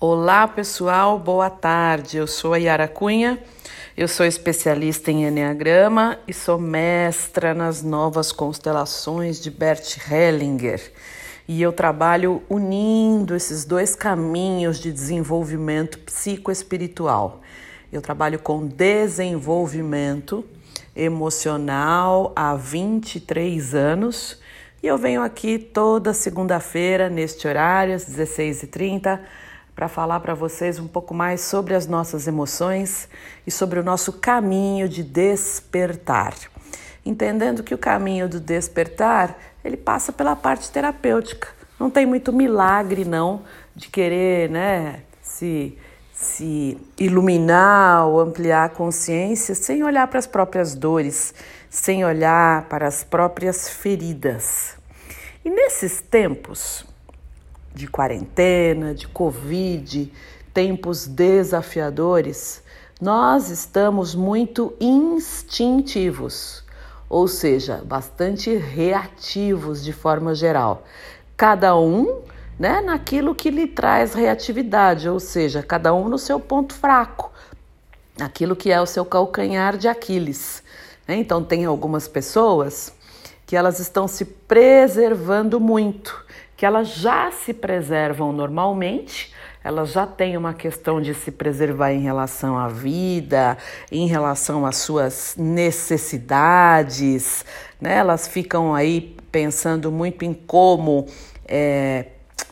Olá pessoal, boa tarde. Eu sou a Yara Cunha, eu sou especialista em Enneagrama e sou mestra nas novas constelações de Bert Hellinger. E eu trabalho unindo esses dois caminhos de desenvolvimento psicoespiritual. Eu trabalho com desenvolvimento emocional há 23 anos e eu venho aqui toda segunda-feira, neste horário, às 16h30 para falar para vocês um pouco mais sobre as nossas emoções e sobre o nosso caminho de despertar. Entendendo que o caminho do despertar, ele passa pela parte terapêutica. Não tem muito milagre não de querer, né, se se iluminar ou ampliar a consciência sem olhar para as próprias dores, sem olhar para as próprias feridas. E nesses tempos, de quarentena, de Covid, tempos desafiadores, nós estamos muito instintivos, ou seja, bastante reativos de forma geral. Cada um né, naquilo que lhe traz reatividade, ou seja, cada um no seu ponto fraco, aquilo que é o seu calcanhar de Aquiles. Né? Então, tem algumas pessoas que elas estão se preservando muito que elas já se preservam normalmente, elas já têm uma questão de se preservar em relação à vida, em relação às suas necessidades, né? Elas ficam aí pensando muito em como é,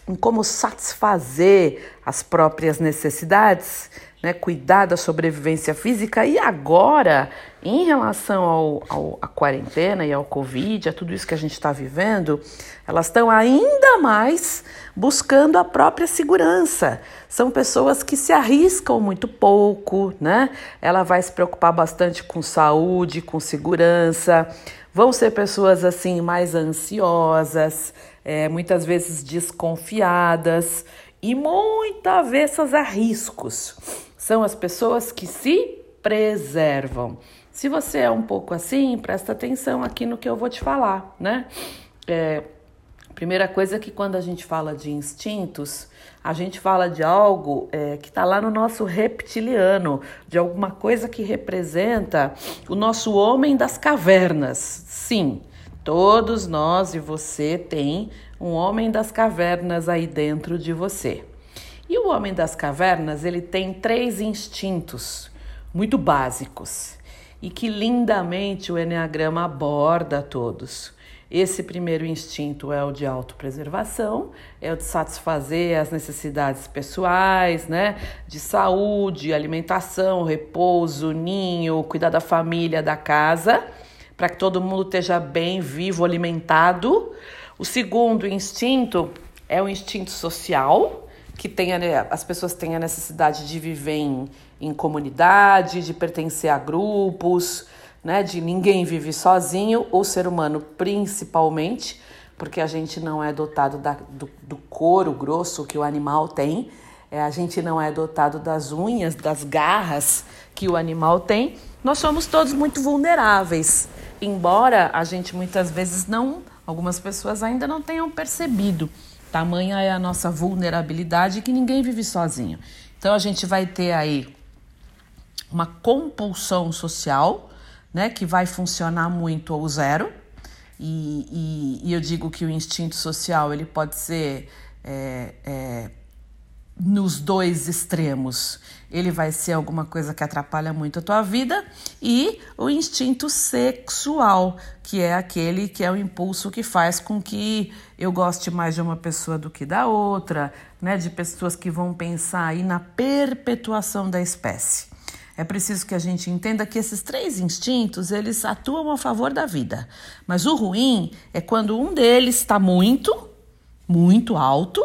em como satisfazer as próprias necessidades, né, cuidar da sobrevivência física e agora, em relação ao, ao, à quarentena e ao Covid, a tudo isso que a gente está vivendo, elas estão ainda mais buscando a própria segurança. São pessoas que se arriscam muito pouco, né? Ela vai se preocupar bastante com saúde, com segurança. Vão ser pessoas assim mais ansiosas, é, muitas vezes desconfiadas e muito avessas a riscos são as pessoas que se preservam. Se você é um pouco assim, presta atenção aqui no que eu vou te falar, né? É, primeira coisa é que quando a gente fala de instintos, a gente fala de algo é, que está lá no nosso reptiliano, de alguma coisa que representa o nosso homem das cavernas. Sim, todos nós e você tem um homem das cavernas aí dentro de você. E o homem das cavernas, ele tem três instintos muito básicos e que lindamente o Enneagrama aborda todos. Esse primeiro instinto é o de autopreservação, é o de satisfazer as necessidades pessoais, né? De saúde, alimentação, repouso, ninho, cuidar da família, da casa, para que todo mundo esteja bem, vivo, alimentado. O segundo instinto é o instinto social, que tenha, as pessoas têm a necessidade de viver em, em comunidade, de pertencer a grupos, né? De ninguém vive sozinho, o ser humano principalmente, porque a gente não é dotado da, do, do couro grosso que o animal tem, é, a gente não é dotado das unhas, das garras que o animal tem. Nós somos todos muito vulneráveis, embora a gente muitas vezes não, algumas pessoas ainda não tenham percebido. Tamanha é a nossa vulnerabilidade que ninguém vive sozinho. Então a gente vai ter aí uma compulsão social, né, que vai funcionar muito ao zero. E, e, e eu digo que o instinto social ele pode ser é, é, nos dois extremos. Ele vai ser alguma coisa que atrapalha muito a tua vida e o instinto sexual, que é aquele que é o impulso que faz com que eu goste mais de uma pessoa do que da outra, né, de pessoas que vão pensar aí na perpetuação da espécie. É preciso que a gente entenda que esses três instintos, eles atuam a favor da vida. Mas o ruim é quando um deles está muito, muito alto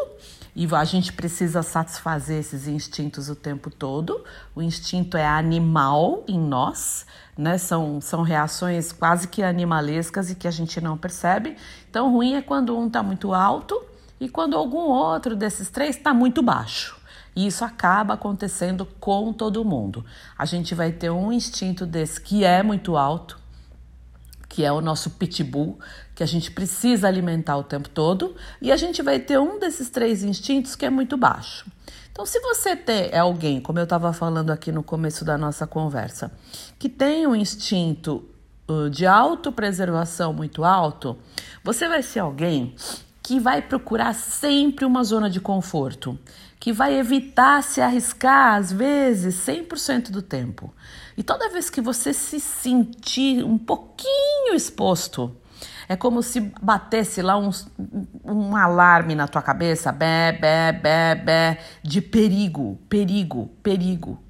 e a gente precisa satisfazer esses instintos o tempo todo. O instinto é animal em nós, né? São, são reações quase que animalescas e que a gente não percebe. Então, ruim é quando um está muito alto e quando algum outro desses três está muito baixo. E isso acaba acontecendo com todo mundo. A gente vai ter um instinto desse que é muito alto, que é o nosso pitbull, que a gente precisa alimentar o tempo todo, e a gente vai ter um desses três instintos que é muito baixo. Então, se você tem, é alguém, como eu estava falando aqui no começo da nossa conversa, que tem um instinto de autopreservação muito alto, você vai ser alguém que vai procurar sempre uma zona de conforto, que vai evitar se arriscar, às vezes, 100% do tempo. E toda vez que você se sentir um pouquinho exposto, é como se batesse lá um, um alarme na tua cabeça, bé, bé, bé, bé, de perigo, perigo, perigo.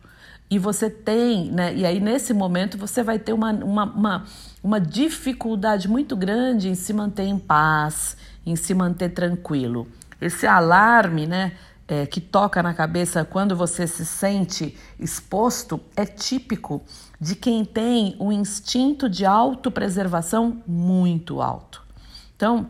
E você tem, né? E aí nesse momento você vai ter uma, uma, uma, uma dificuldade muito grande em se manter em paz, em se manter tranquilo. Esse alarme, né? É, que toca na cabeça quando você se sente exposto é típico de quem tem um instinto de autopreservação muito alto. Então,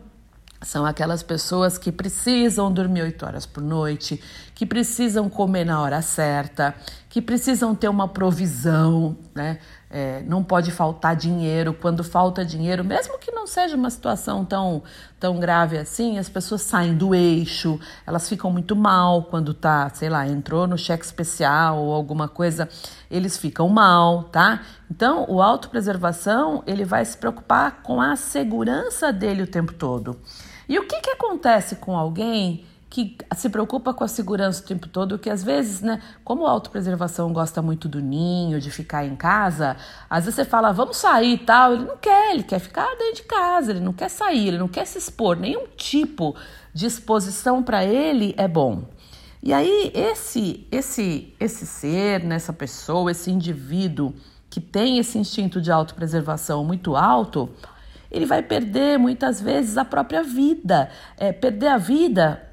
são aquelas pessoas que precisam dormir oito horas por noite, que precisam comer na hora certa, que precisam ter uma provisão, né? É, não pode faltar dinheiro. Quando falta dinheiro, mesmo que não seja uma situação tão, tão grave assim, as pessoas saem do eixo, elas ficam muito mal quando tá, sei lá, entrou no cheque especial ou alguma coisa, eles ficam mal, tá? Então, o autopreservação, ele vai se preocupar com a segurança dele o tempo todo. E o que, que acontece com alguém que se preocupa com a segurança o tempo todo, que às vezes, né, como a autopreservação gosta muito do ninho, de ficar em casa, às vezes você fala, vamos sair e tal, ele não quer, ele quer ficar dentro de casa, ele não quer sair, ele não quer se expor, nenhum tipo de exposição para ele é bom. E aí esse esse esse ser, nessa né, pessoa, esse indivíduo que tem esse instinto de autopreservação muito alto, ele vai perder muitas vezes a própria vida. É, perder a vida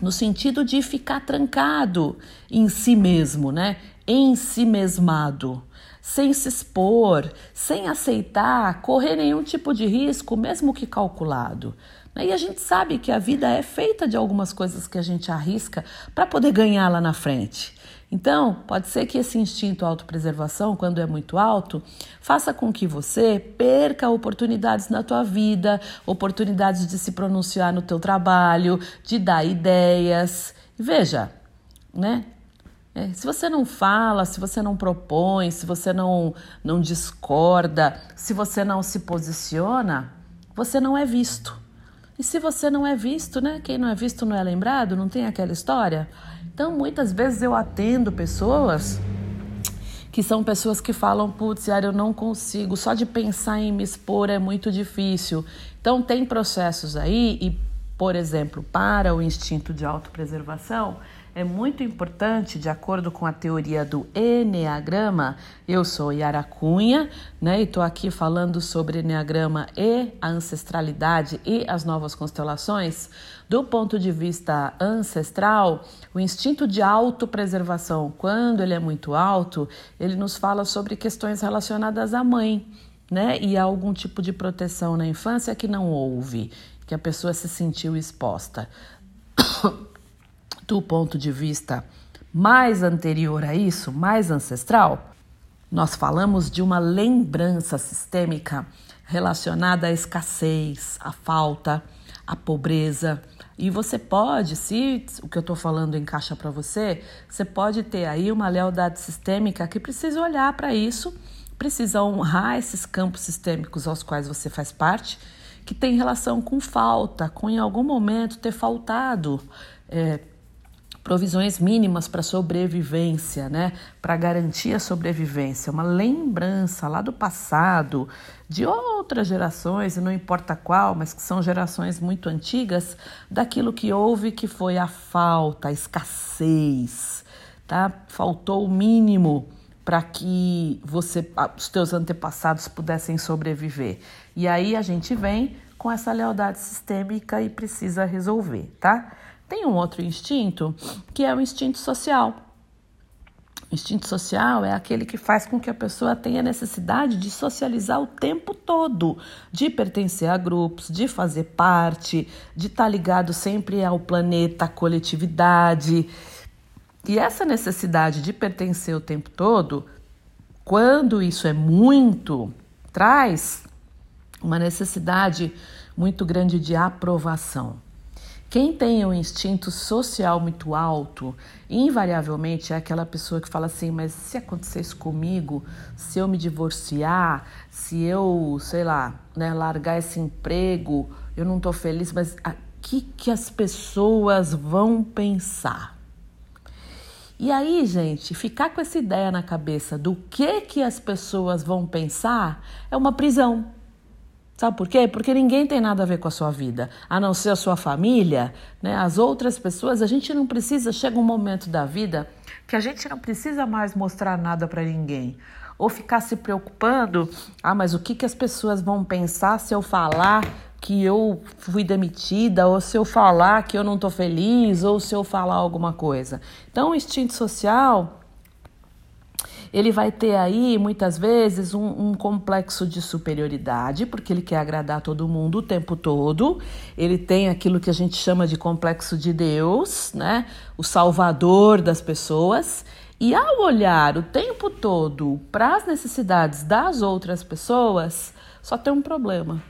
no sentido de ficar trancado em si mesmo, né? Em si mesmado, sem se expor, sem aceitar correr nenhum tipo de risco, mesmo que calculado. E a gente sabe que a vida é feita de algumas coisas que a gente arrisca para poder ganhar lá na frente. Então, pode ser que esse instinto autopreservação, quando é muito alto, faça com que você perca oportunidades na tua vida, oportunidades de se pronunciar no teu trabalho, de dar ideias. Veja, né? É, se você não fala, se você não propõe, se você não, não discorda, se você não se posiciona, você não é visto. E se você não é visto, né? Quem não é visto não é lembrado, não tem aquela história? Então, muitas vezes eu atendo pessoas que são pessoas que falam, putz, eu não consigo, só de pensar em me expor é muito difícil. Então, tem processos aí, e, por exemplo, para o instinto de autopreservação, é muito importante, de acordo com a teoria do Enneagrama, eu sou Yara Cunha, né, e estou aqui falando sobre Enneagrama e a ancestralidade e as novas constelações. Do ponto de vista ancestral, o instinto de autopreservação, quando ele é muito alto, ele nos fala sobre questões relacionadas à mãe, né, e a algum tipo de proteção na infância que não houve, que a pessoa se sentiu exposta do ponto de vista mais anterior a isso, mais ancestral, nós falamos de uma lembrança sistêmica relacionada à escassez, à falta, à pobreza. E você pode, se o que eu estou falando encaixa para você, você pode ter aí uma lealdade sistêmica que precisa olhar para isso, precisa honrar esses campos sistêmicos aos quais você faz parte, que tem relação com falta, com em algum momento ter faltado. É, provisões mínimas para sobrevivência, né? Para garantir a sobrevivência, uma lembrança lá do passado, de outras gerações, e não importa qual, mas que são gerações muito antigas, daquilo que houve que foi a falta, a escassez, tá? Faltou o mínimo para que você, os teus antepassados pudessem sobreviver. E aí a gente vem com essa lealdade sistêmica e precisa resolver, tá? Tem um outro instinto que é o instinto social. O instinto social é aquele que faz com que a pessoa tenha necessidade de socializar o tempo todo, de pertencer a grupos, de fazer parte, de estar ligado sempre ao planeta, à coletividade. E essa necessidade de pertencer o tempo todo, quando isso é muito, traz uma necessidade muito grande de aprovação. Quem tem um instinto social muito alto, invariavelmente é aquela pessoa que fala assim: mas se acontecer isso comigo, se eu me divorciar, se eu, sei lá, né, largar esse emprego, eu não estou feliz, mas o que, que as pessoas vão pensar? E aí, gente, ficar com essa ideia na cabeça do que que as pessoas vão pensar é uma prisão. Sabe por quê? Porque ninguém tem nada a ver com a sua vida, a não ser a sua família, né? As outras pessoas, a gente não precisa, chega um momento da vida que a gente não precisa mais mostrar nada para ninguém. Ou ficar se preocupando, ah, mas o que, que as pessoas vão pensar se eu falar que eu fui demitida, ou se eu falar que eu não estou feliz, ou se eu falar alguma coisa. Então, o instinto social ele vai ter aí muitas vezes um, um, complexo de superioridade, porque ele quer agradar todo mundo o tempo todo. Ele tem aquilo que a gente chama de complexo de Deus, né? O salvador das pessoas. E ao olhar o tempo todo para as necessidades das outras pessoas, só tem um problema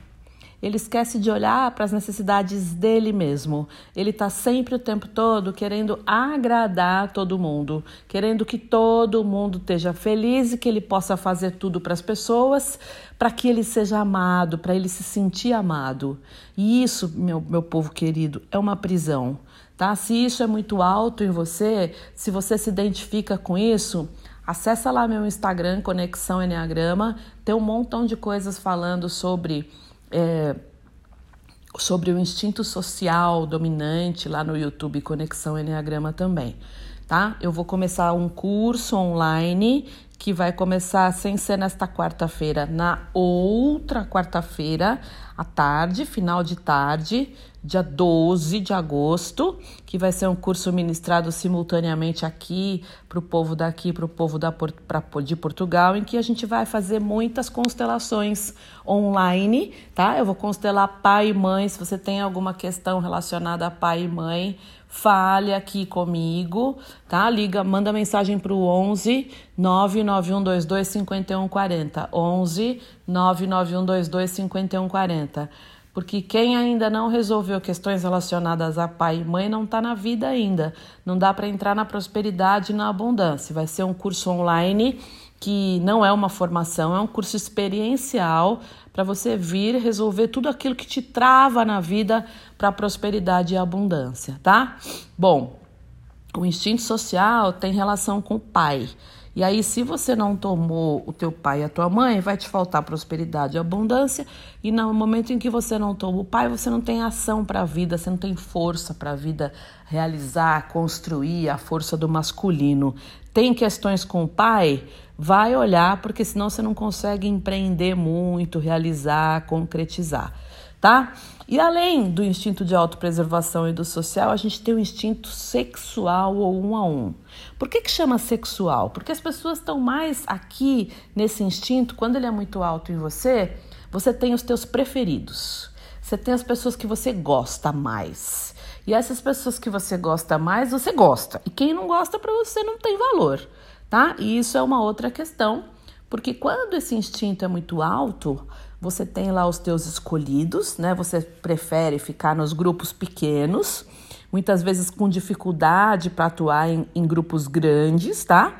ele esquece de olhar para as necessidades dele mesmo. Ele está sempre o tempo todo querendo agradar todo mundo, querendo que todo mundo esteja feliz e que ele possa fazer tudo para as pessoas, para que ele seja amado, para ele se sentir amado. E isso, meu, meu povo querido, é uma prisão. Tá? Se isso é muito alto em você, se você se identifica com isso, acessa lá meu Instagram, Conexão Enneagrama, tem um montão de coisas falando sobre é, sobre o instinto social dominante lá no YouTube Conexão Enneagrama também, tá? Eu vou começar um curso online que vai começar sem ser nesta quarta-feira, na outra quarta-feira, à tarde, final de tarde, dia 12 de agosto, que vai ser um curso ministrado simultaneamente aqui para o povo daqui, para o povo da, pra, de Portugal, em que a gente vai fazer muitas constelações online, tá? Eu vou constelar pai e mãe. Se você tem alguma questão relacionada a pai e mãe, fale aqui comigo, tá? Liga, manda mensagem para o 11 99122 5140. 11 99122 5140. Porque quem ainda não resolveu questões relacionadas a pai e mãe não está na vida ainda. Não dá para entrar na prosperidade e na abundância. Vai ser um curso online que não é uma formação, é um curso experiencial para você vir resolver tudo aquilo que te trava na vida para prosperidade e abundância, tá? Bom, o instinto social tem relação com o pai. E aí, se você não tomou o teu pai e a tua mãe, vai te faltar prosperidade e abundância. E no momento em que você não toma o pai, você não tem ação para a vida, você não tem força para a vida realizar, construir a força do masculino. Tem questões com o pai? Vai olhar, porque senão você não consegue empreender muito, realizar, concretizar, tá? E além do instinto de autopreservação e do social, a gente tem o instinto sexual ou um a um. Por que, que chama sexual? Porque as pessoas estão mais aqui nesse instinto, quando ele é muito alto em você, você tem os teus preferidos. Você tem as pessoas que você gosta mais. E essas pessoas que você gosta mais, você gosta. E quem não gosta para você não tem valor, tá? E isso é uma outra questão, porque quando esse instinto é muito alto, você tem lá os teus escolhidos, né? Você prefere ficar nos grupos pequenos, muitas vezes com dificuldade para atuar em, em grupos grandes, tá?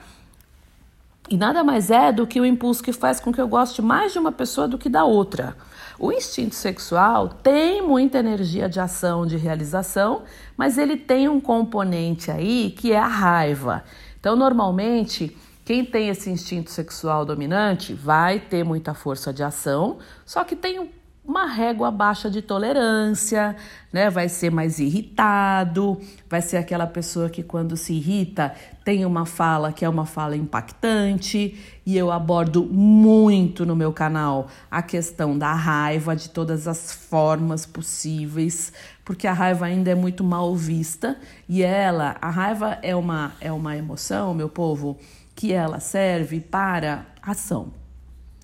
E nada mais é do que o impulso que faz com que eu goste mais de uma pessoa do que da outra. O instinto sexual tem muita energia de ação, de realização, mas ele tem um componente aí que é a raiva. Então, normalmente, quem tem esse instinto sexual dominante vai ter muita força de ação, só que tem uma régua baixa de tolerância, né? Vai ser mais irritado, vai ser aquela pessoa que quando se irrita tem uma fala que é uma fala impactante, e eu abordo muito no meu canal a questão da raiva de todas as formas possíveis, porque a raiva ainda é muito mal vista e ela, a raiva é uma é uma emoção, meu povo, que ela serve para ação.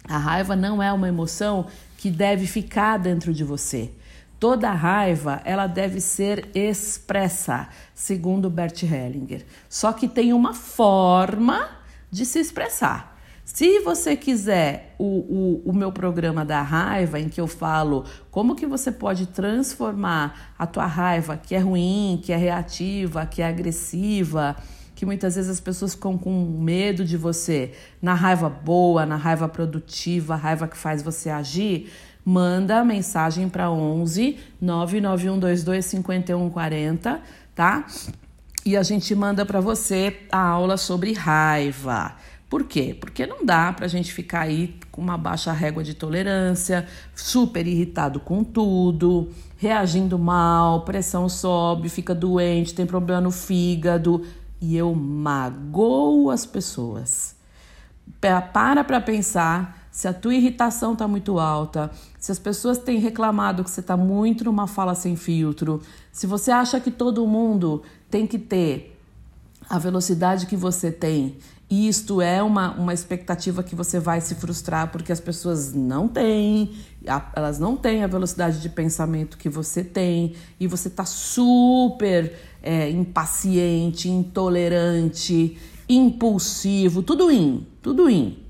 A raiva não é uma emoção que deve ficar dentro de você. Toda raiva, ela deve ser expressa, segundo Bert Hellinger. Só que tem uma forma de se expressar. Se você quiser o, o, o, meu programa da raiva, em que eu falo como que você pode transformar a tua raiva, que é ruim, que é reativa, que é agressiva, que muitas vezes as pessoas ficam com medo de você, na raiva boa, na raiva produtiva, raiva que faz você agir, manda mensagem para 11 99122 5140, tá? E a gente manda para você a aula sobre raiva. Por quê? Porque não dá para a gente ficar aí com uma baixa régua de tolerância, super irritado com tudo, reagindo mal, pressão sobe, fica doente, tem problema no fígado e eu magoo as pessoas. Para para pensar se a tua irritação está muito alta, se as pessoas têm reclamado que você está muito numa fala sem filtro, se você acha que todo mundo tem que ter a velocidade que você tem e isto é uma, uma expectativa que você vai se frustrar porque as pessoas não têm, elas não têm a velocidade de pensamento que você tem e você está super é, impaciente, intolerante, impulsivo, tudo in, tudo in.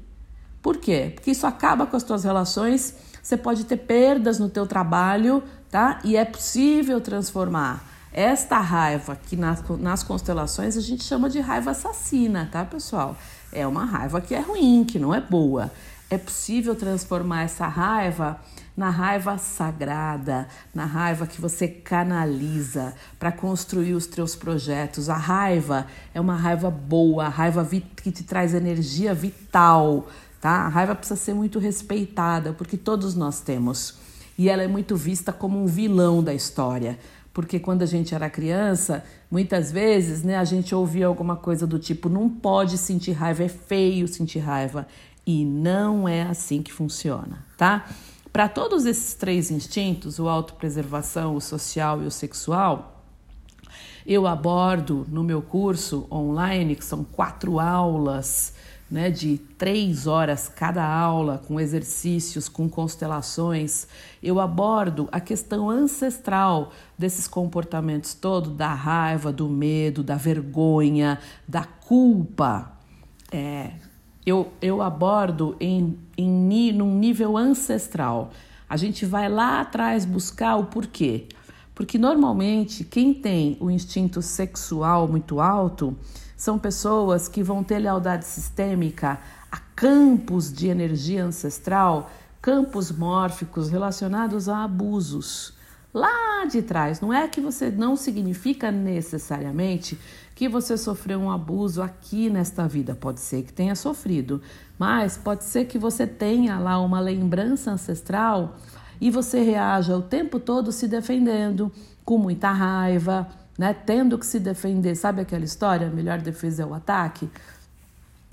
Por quê? Porque isso acaba com as suas relações, você pode ter perdas no teu trabalho, tá? E é possível transformar esta raiva que nas, nas constelações a gente chama de raiva assassina, tá, pessoal? É uma raiva que é ruim, que não é boa. É possível transformar essa raiva na raiva sagrada, na raiva que você canaliza para construir os teus projetos. A raiva é uma raiva boa, a raiva que te traz energia vital, tá? A raiva precisa ser muito respeitada, porque todos nós temos. E ela é muito vista como um vilão da história porque quando a gente era criança, muitas vezes, né, a gente ouvia alguma coisa do tipo: não pode sentir raiva, é feio sentir raiva. E não é assim que funciona, tá? Para todos esses três instintos, o autopreservação, o social e o sexual, eu abordo no meu curso online, que são quatro aulas né, de três horas cada aula, com exercícios, com constelações, eu abordo a questão ancestral desses comportamentos todos, da raiva, do medo, da vergonha, da culpa. É, eu, eu abordo em, em num nível ancestral. A gente vai lá atrás buscar o porquê. Porque normalmente quem tem o instinto sexual muito alto são pessoas que vão ter lealdade sistêmica a campos de energia ancestral, campos mórficos relacionados a abusos. Lá de trás, não é que você não significa necessariamente que você sofreu um abuso aqui nesta vida, pode ser que tenha sofrido, mas pode ser que você tenha lá uma lembrança ancestral e você reaja o tempo todo se defendendo, com muita raiva, né, tendo que se defender. Sabe aquela história? A melhor defesa é o ataque?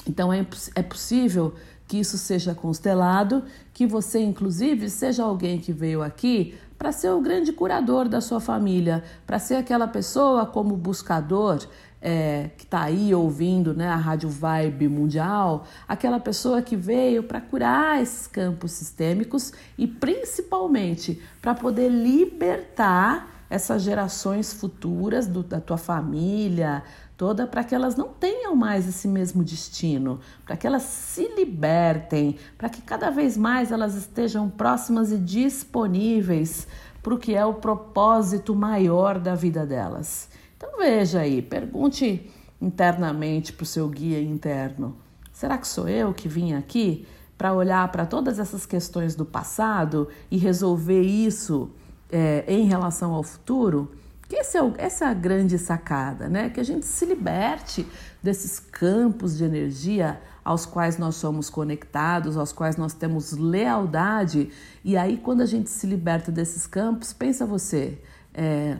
Então é, é possível que isso seja constelado, que você, inclusive, seja alguém que veio aqui para ser o grande curador da sua família, para ser aquela pessoa como buscador é, que está aí ouvindo né, a Rádio Vibe Mundial, aquela pessoa que veio para curar esses campos sistêmicos e principalmente para poder libertar essas gerações futuras do, da tua família toda para que elas não tenham mais esse mesmo destino, para que elas se libertem, para que cada vez mais elas estejam próximas e disponíveis para o que é o propósito maior da vida delas. Então veja aí, pergunte internamente para o seu guia interno: será que sou eu que vim aqui para olhar para todas essas questões do passado e resolver isso é, em relação ao futuro, que esse é o, essa é a grande sacada, né? Que a gente se liberte desses campos de energia aos quais nós somos conectados, aos quais nós temos lealdade. E aí, quando a gente se liberta desses campos, pensa você, é,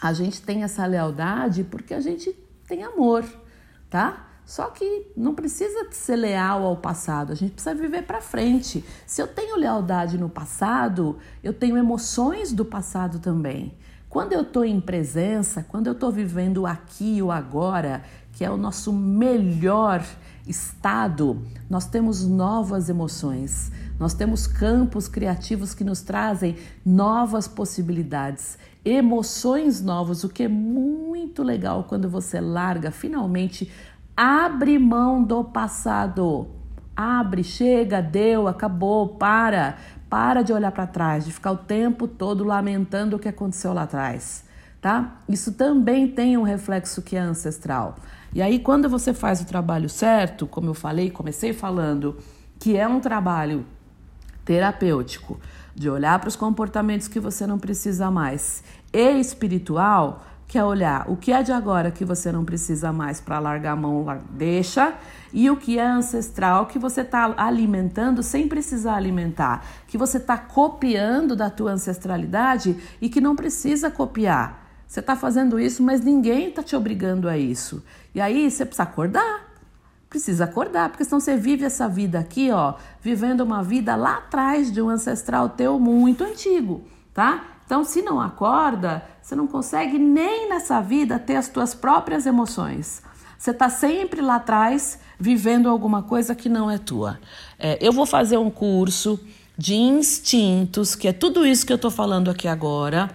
a gente tem essa lealdade porque a gente tem amor, tá? Só que não precisa ser leal ao passado, a gente precisa viver para frente. Se eu tenho lealdade no passado, eu tenho emoções do passado também. Quando eu estou em presença, quando eu estou vivendo aqui o agora, que é o nosso melhor estado, nós temos novas emoções, nós temos campos criativos que nos trazem novas possibilidades, emoções novas, o que é muito legal quando você larga finalmente abre mão do passado. Abre, chega, deu, acabou, para. Para de olhar para trás, de ficar o tempo todo lamentando o que aconteceu lá atrás, tá? Isso também tem um reflexo que é ancestral. E aí, quando você faz o trabalho certo, como eu falei, comecei falando, que é um trabalho terapêutico, de olhar para os comportamentos que você não precisa mais, e espiritual, que é olhar o que é de agora que você não precisa mais para largar a mão, deixa, e o que é ancestral que você está alimentando sem precisar alimentar, que você está copiando da tua ancestralidade e que não precisa copiar. Você está fazendo isso, mas ninguém está te obrigando a isso. E aí você precisa acordar. Precisa acordar, porque senão você vive essa vida aqui, ó, vivendo uma vida lá atrás de um ancestral teu muito antigo, tá? Então, se não acorda, você não consegue nem nessa vida ter as tuas próprias emoções. Você está sempre lá atrás vivendo alguma coisa que não é tua. É, eu vou fazer um curso de instintos, que é tudo isso que eu estou falando aqui agora,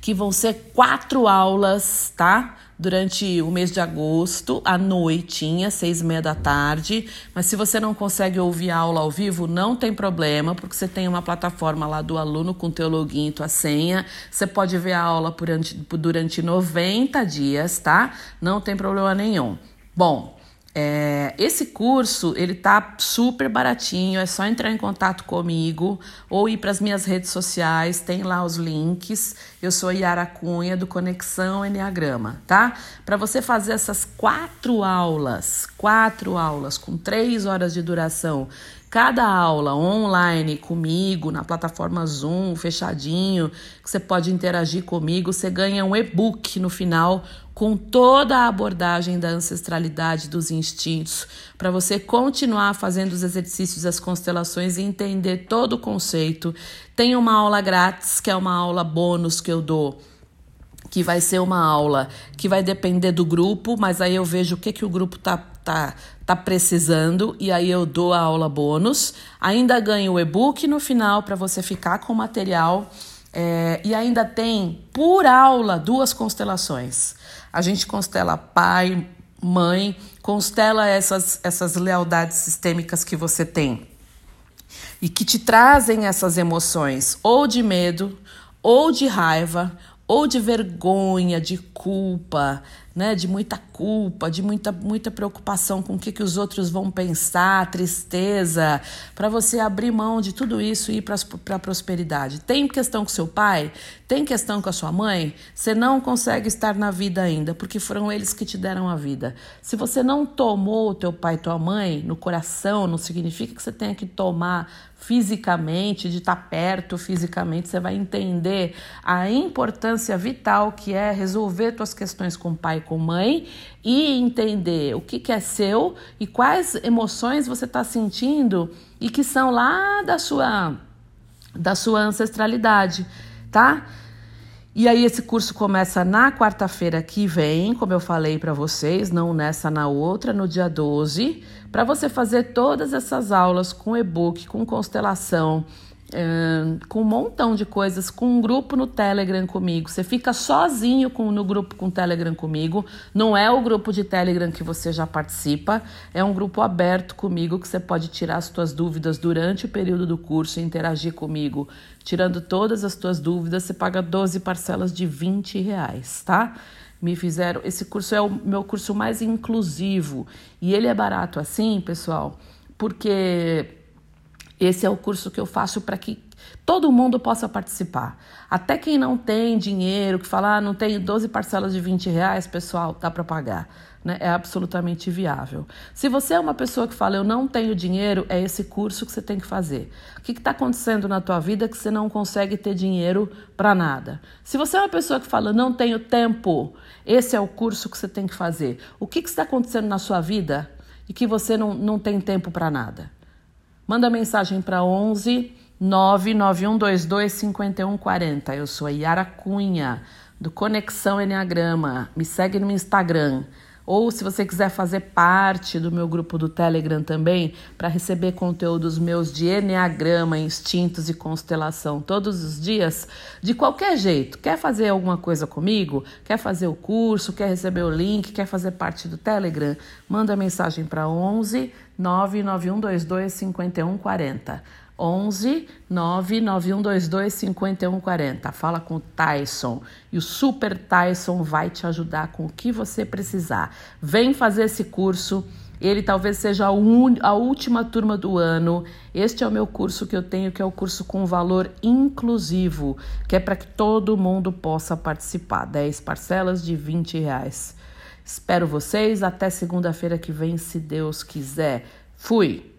que vão ser quatro aulas, tá? Durante o mês de agosto, à noitinha, seis e meia da tarde. Mas se você não consegue ouvir a aula ao vivo, não tem problema, porque você tem uma plataforma lá do aluno com teu login e tua senha. Você pode ver a aula durante 90 dias, tá? Não tem problema nenhum. Bom, é, esse curso ele tá super baratinho, é só entrar em contato comigo ou ir para as minhas redes sociais, tem lá os links. Eu sou Yara Cunha do Conexão Enneagrama, tá? Para você fazer essas quatro aulas, quatro aulas com três horas de duração Cada aula online comigo, na plataforma Zoom, fechadinho, que você pode interagir comigo, você ganha um e-book no final com toda a abordagem da ancestralidade dos instintos, para você continuar fazendo os exercícios das constelações e entender todo o conceito. Tem uma aula grátis, que é uma aula bônus que eu dou que vai ser uma aula que vai depender do grupo, mas aí eu vejo o que, que o grupo tá, tá, tá precisando e aí eu dou a aula bônus. Ainda ganho o e-book no final para você ficar com o material. É, e ainda tem por aula duas constelações. A gente constela pai, mãe, constela essas, essas lealdades sistêmicas que você tem e que te trazem essas emoções ou de medo, ou de raiva, ou de vergonha, de culpa, né, de muita culpa, de muita, muita preocupação com o que, que os outros vão pensar, tristeza, para você abrir mão de tudo isso e ir para a prosperidade. Tem questão com seu pai? Tem questão com a sua mãe? Você não consegue estar na vida ainda, porque foram eles que te deram a vida. Se você não tomou o teu pai e tua mãe no coração, não significa que você tenha que tomar fisicamente, de estar perto fisicamente, você vai entender a importância vital que é resolver suas questões com pai com mãe e entender o que, que é seu e quais emoções você está sentindo e que são lá da sua, da sua ancestralidade, tá? E aí esse curso começa na quarta-feira que vem, como eu falei para vocês, não nessa na outra, no dia 12, para você fazer todas essas aulas com e-book, com constelação, com um montão de coisas, com um grupo no Telegram comigo. Você fica sozinho com, no grupo com Telegram comigo. Não é o grupo de Telegram que você já participa, é um grupo aberto comigo que você pode tirar as suas dúvidas durante o período do curso e interagir comigo. Tirando todas as suas dúvidas, você paga 12 parcelas de 20 reais, tá? Me fizeram. Esse curso é o meu curso mais inclusivo. E ele é barato assim, pessoal, porque esse é o curso que eu faço para que todo mundo possa participar. Até quem não tem dinheiro, que fala, ah, não tenho 12 parcelas de 20 reais, pessoal, dá para pagar. Né? É absolutamente viável. Se você é uma pessoa que fala, eu não tenho dinheiro, é esse curso que você tem que fazer. O que está acontecendo na tua vida que você não consegue ter dinheiro para nada? Se você é uma pessoa que fala, não tenho tempo, esse é o curso que você tem que fazer. O que, que está acontecendo na sua vida e que você não, não tem tempo para nada? Manda mensagem para 11 99122 5140. Eu sou a Yara Cunha, do Conexão Enneagrama. Me segue no Instagram. Ou se você quiser fazer parte do meu grupo do Telegram também, para receber conteúdos meus de Enneagrama, instintos e constelação todos os dias, de qualquer jeito, quer fazer alguma coisa comigo? Quer fazer o curso? Quer receber o link? Quer fazer parte do Telegram? Manda mensagem para 11 99122 5140. 11 99122 5140. Fala com o Tyson e o Super Tyson vai te ajudar com o que você precisar. Vem fazer esse curso. Ele talvez seja a, un... a última turma do ano. Este é o meu curso que eu tenho, que é o curso com valor inclusivo, que é para que todo mundo possa participar. 10 parcelas de 20 reais. Espero vocês até segunda-feira que vem, se Deus quiser. Fui!